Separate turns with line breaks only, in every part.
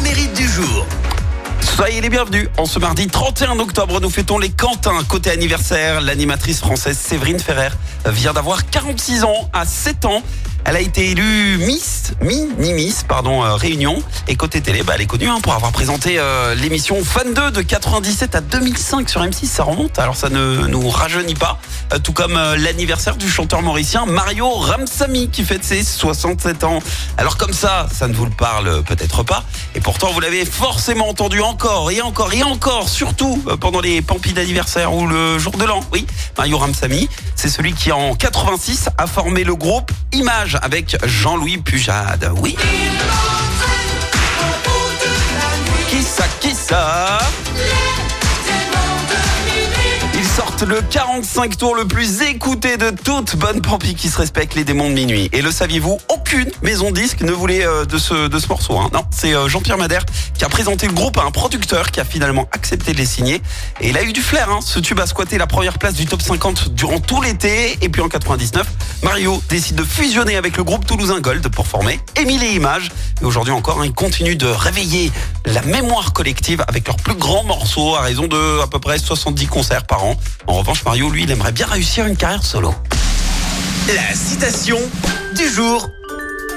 mérite du jour. Soyez les bienvenus. En ce mardi 31 octobre, nous fêtons les Quentins. Côté anniversaire, l'animatrice française Séverine Ferrer vient d'avoir 46 ans à 7 ans. Elle a été élue Miss, Mini-Miss, pardon, euh, Réunion. Et côté télé, bah, elle est connue hein, pour avoir présenté euh, l'émission Fan 2 de 97 à 2005 sur M6. Ça remonte, alors ça ne nous rajeunit pas. Euh, tout comme l'anniversaire du chanteur mauricien Mario Ramsamy qui fête ses 67 ans. Alors comme ça, ça ne vous le parle peut-être pas. Et pourtant, vous l'avez forcément entendu encore et encore et encore, surtout pendant les pampis d'anniversaire ou le jour de l'an. Oui, Mario Ramsamy, c'est celui qui en 86 a formé le groupe Image avec Jean-Louis Pujade. Oui. Le 45 tours le plus écouté de toute bonne Pampi qui se respecte les démons de minuit. Et le saviez-vous Aucune maison disque ne voulait euh, de ce, de ce morceau. hein. Non, c'est euh, Jean-Pierre Madère qui a présenté le groupe à un producteur qui a finalement accepté de les signer. Et il a eu du flair. Hein. Ce tube a squatté la première place du top 50 durant tout l'été. Et puis en 99, Mario décide de fusionner avec le groupe toulousain Gold pour former Émile et Images. Et aujourd'hui encore, hein, ils continuent de réveiller la mémoire collective avec leurs plus grands morceaux à raison de à peu près 70 concerts par an. En revanche, Mario, lui, il aimerait bien réussir une carrière solo.
La citation du jour.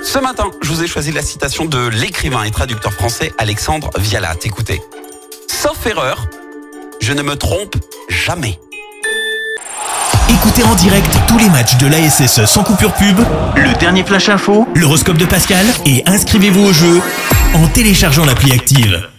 Ce matin, je vous ai choisi la citation de l'écrivain et traducteur français Alexandre Vialat. Écoutez. Sauf erreur, je ne me trompe jamais.
Écoutez en direct tous les matchs de l'ASSE sans coupure pub, le dernier flash info, l'horoscope de Pascal et inscrivez-vous au jeu en téléchargeant l'appli active.